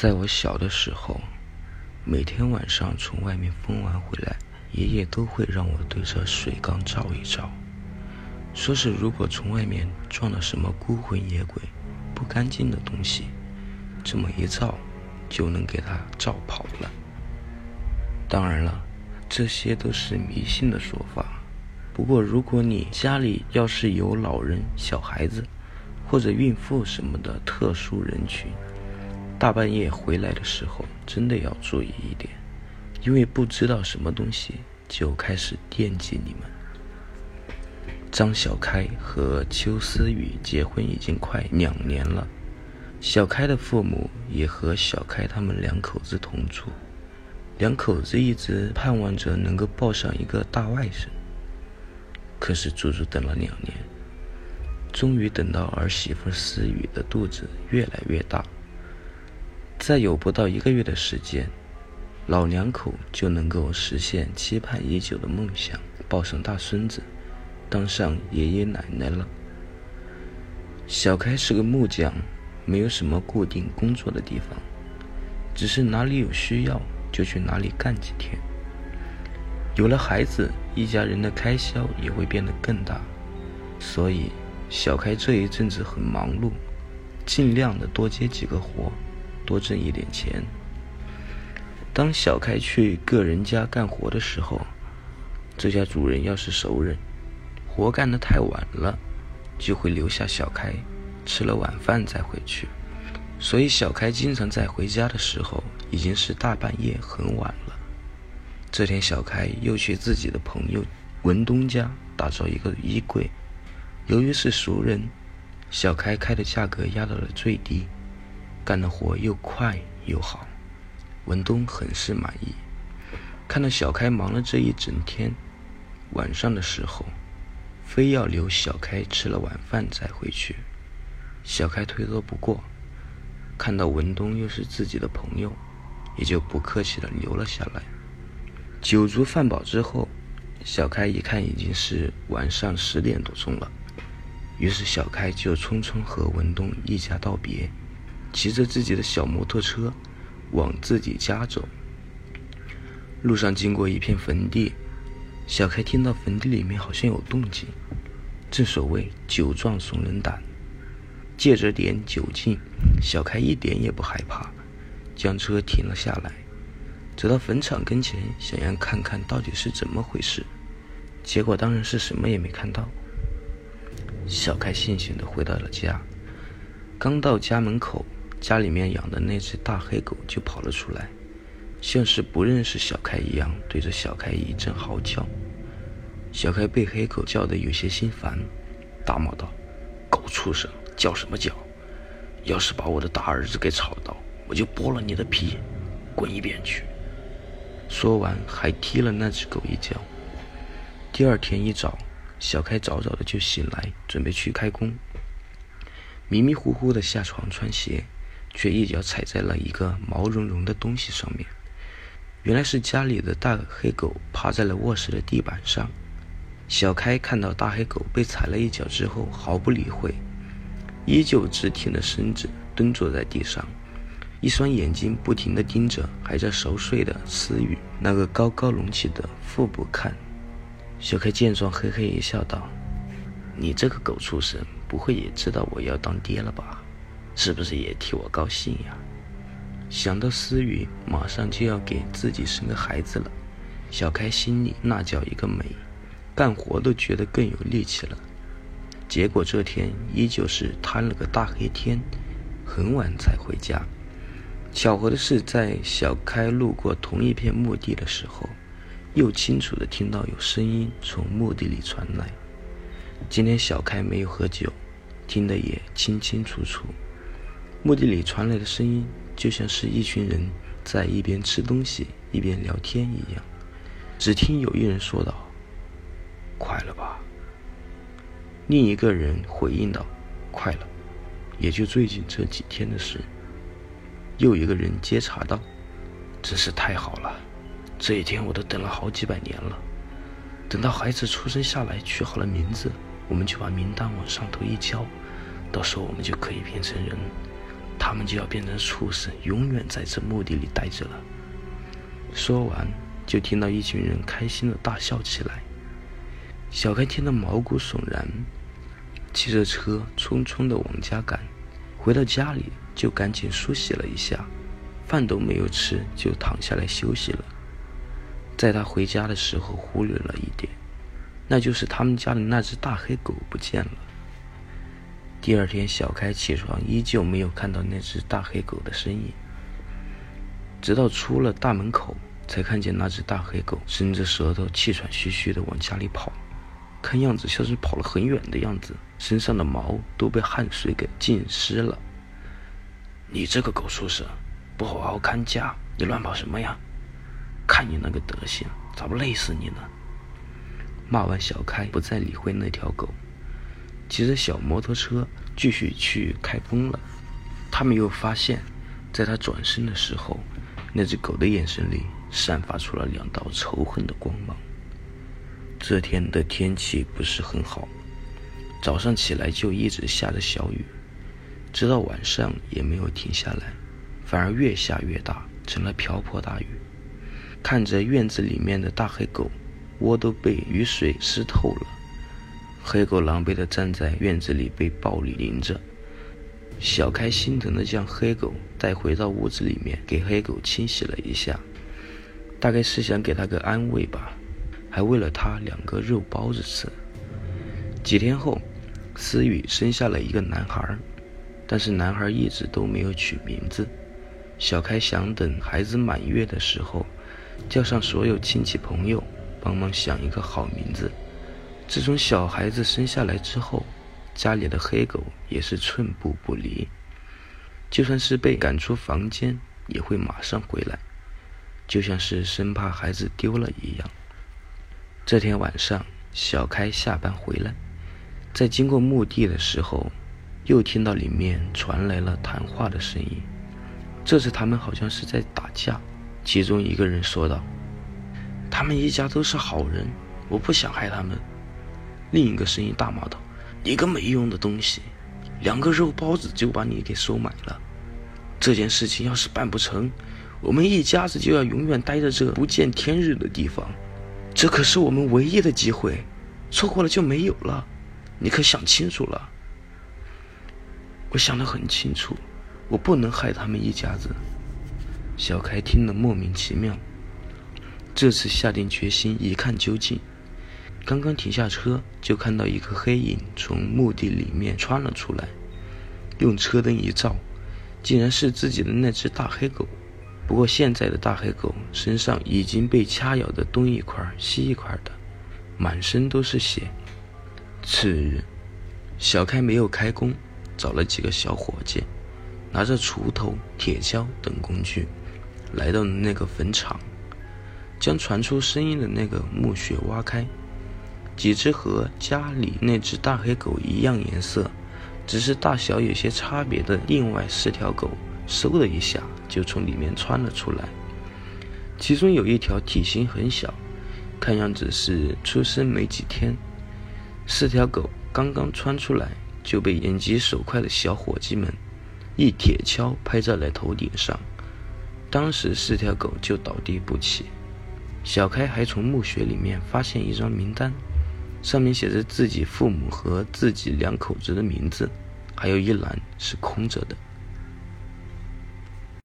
在我小的时候，每天晚上从外面疯完回来，爷爷都会让我对着水缸照一照，说是如果从外面撞了什么孤魂野鬼、不干净的东西，这么一照，就能给他照跑了。当然了，这些都是迷信的说法。不过，如果你家里要是有老人、小孩子，或者孕妇什么的特殊人群，大半夜回来的时候，真的要注意一点，因为不知道什么东西就开始惦记你们。张小开和邱思雨结婚已经快两年了，小开的父母也和小开他们两口子同住，两口子一直盼望着能够抱上一个大外甥，可是足足等了两年，终于等到儿媳妇思雨的肚子越来越大。再有不到一个月的时间，老两口就能够实现期盼已久的梦想，抱上大孙子，当上爷爷奶奶了。小开是个木匠，没有什么固定工作的地方，只是哪里有需要就去哪里干几天。有了孩子，一家人的开销也会变得更大，所以小开这一阵子很忙碌，尽量的多接几个活。多挣一点钱。当小开去个人家干活的时候，这家主人要是熟人，活干得太晚了，就会留下小开吃了晚饭再回去。所以小开经常在回家的时候已经是大半夜很晚了。这天，小开又去自己的朋友文东家打造一个衣柜，由于是熟人，小开开的价格压到了最低。干的活又快又好，文东很是满意。看到小开忙了这一整天，晚上的时候，非要留小开吃了晚饭再回去。小开推脱不过，看到文东又是自己的朋友，也就不客气的留了下来。酒足饭饱之后，小开一看已经是晚上十点多钟了，于是小开就匆匆和文东一家道别。骑着自己的小摩托车往自己家走，路上经过一片坟地，小开听到坟地里面好像有动静。正所谓酒壮怂人胆，借着点酒劲，小开一点也不害怕，将车停了下来，走到坟场跟前，想要看看到底是怎么回事。结果当然是什么也没看到。小开悻悻地回到了家，刚到家门口。家里面养的那只大黑狗就跑了出来，像是不认识小开一样，对着小开一阵嚎叫。小开被黑狗叫得有些心烦，大骂道：“狗畜生，叫什么叫？要是把我的大儿子给吵到，我就剥了你的皮，滚一边去！”说完还踢了那只狗一脚。第二天一早，小开早早的就醒来，准备去开工，迷迷糊糊的下床穿鞋。却一脚踩在了一个毛茸茸的东西上面，原来是家里的大黑狗趴在了卧室的地板上。小开看到大黑狗被踩了一脚之后，毫不理会，依旧直挺的身子蹲坐在地上，一双眼睛不停地盯着还在熟睡的思雨那个高高隆起的腹部看。小开见状，嘿嘿一笑，道：“你这个狗畜生，不会也知道我要当爹了吧？”是不是也替我高兴呀？想到思雨马上就要给自己生个孩子了，小开心里那叫一个美，干活都觉得更有力气了。结果这天依旧是摊了个大黑天，很晚才回家。巧合的是，在小开路过同一片墓地的时候，又清楚的听到有声音从墓地里传来。今天小开没有喝酒，听得也清清楚楚。墓地里传来的声音，就像是一群人在一边吃东西一边聊天一样。只听有一人说道：“快了吧？”另一个人回应道：“快了，也就最近这几天的事。”又一个人接茬道：“真是太好了，这一天我都等了好几百年了。等到孩子出生下来，取好了名字，我们就把名单往上头一交，到时候我们就可以变成人。”他们就要变成畜生，永远在这墓地里待着了。说完，就听到一群人开心的大笑起来。小开听得毛骨悚然，骑着车匆匆的往家赶。回到家里，就赶紧梳洗了一下，饭都没有吃，就躺下来休息了。在他回家的时候，忽略了一点，那就是他们家的那只大黑狗不见了。第二天，小开起床依旧没有看到那只大黑狗的身影，直到出了大门口，才看见那只大黑狗伸着舌头，气喘吁吁地往家里跑，看样子像是跑了很远的样子，身上的毛都被汗水给浸湿了。你这个狗畜生，不好好看家，你乱跑什么呀？看你那个德行，咋不累死你呢？骂完，小开不再理会那条狗。骑着小摩托车继续去开封了。他们又发现，在他转身的时候，那只狗的眼神里散发出了两道仇恨的光芒。这天的天气不是很好，早上起来就一直下着小雨，直到晚上也没有停下来，反而越下越大，成了瓢泼大雨。看着院子里面的大黑狗，窝都被雨水湿透了。黑狗狼狈地站在院子里，被暴雨淋着。小开心疼地将黑狗带回到屋子里面，给黑狗清洗了一下，大概是想给它个安慰吧，还喂了它两个肉包子吃。几天后，思雨生下了一个男孩，但是男孩一直都没有取名字。小开想等孩子满月的时候，叫上所有亲戚朋友，帮忙想一个好名字。自从小孩子生下来之后，家里的黑狗也是寸步不离，就算是被赶出房间，也会马上回来，就像是生怕孩子丢了一样。这天晚上，小开下班回来，在经过墓地的时候，又听到里面传来了谈话的声音。这次他们好像是在打架，其中一个人说道：“他们一家都是好人，我不想害他们。”另一个声音大骂道：“你个没用的东西，两个肉包子就把你给收买了。这件事情要是办不成，我们一家子就要永远待在这不见天日的地方。这可是我们唯一的机会，错过了就没有了。你可想清楚了？”我想得很清楚，我不能害他们一家子。小开听了莫名其妙，这次下定决心一看究竟。刚刚停下车，就看到一个黑影从墓地里面穿了出来，用车灯一照，竟然是自己的那只大黑狗。不过现在的大黑狗身上已经被掐咬的东一块西一块的，满身都是血。次日，小开没有开工，找了几个小伙计，拿着锄头、铁锹等工具，来到了那个坟场，将传出声音的那个墓穴挖开。几只和家里那只大黑狗一样颜色，只是大小有些差别的另外四条狗，嗖的一下就从里面窜了出来。其中有一条体型很小，看样子是出生没几天。四条狗刚刚窜出来，就被眼疾手快的小伙计们一铁锹拍在了头顶上，当时四条狗就倒地不起。小开还从墓穴里面发现一张名单。上面写着自己父母和自己两口子的名字，还有一栏是空着的。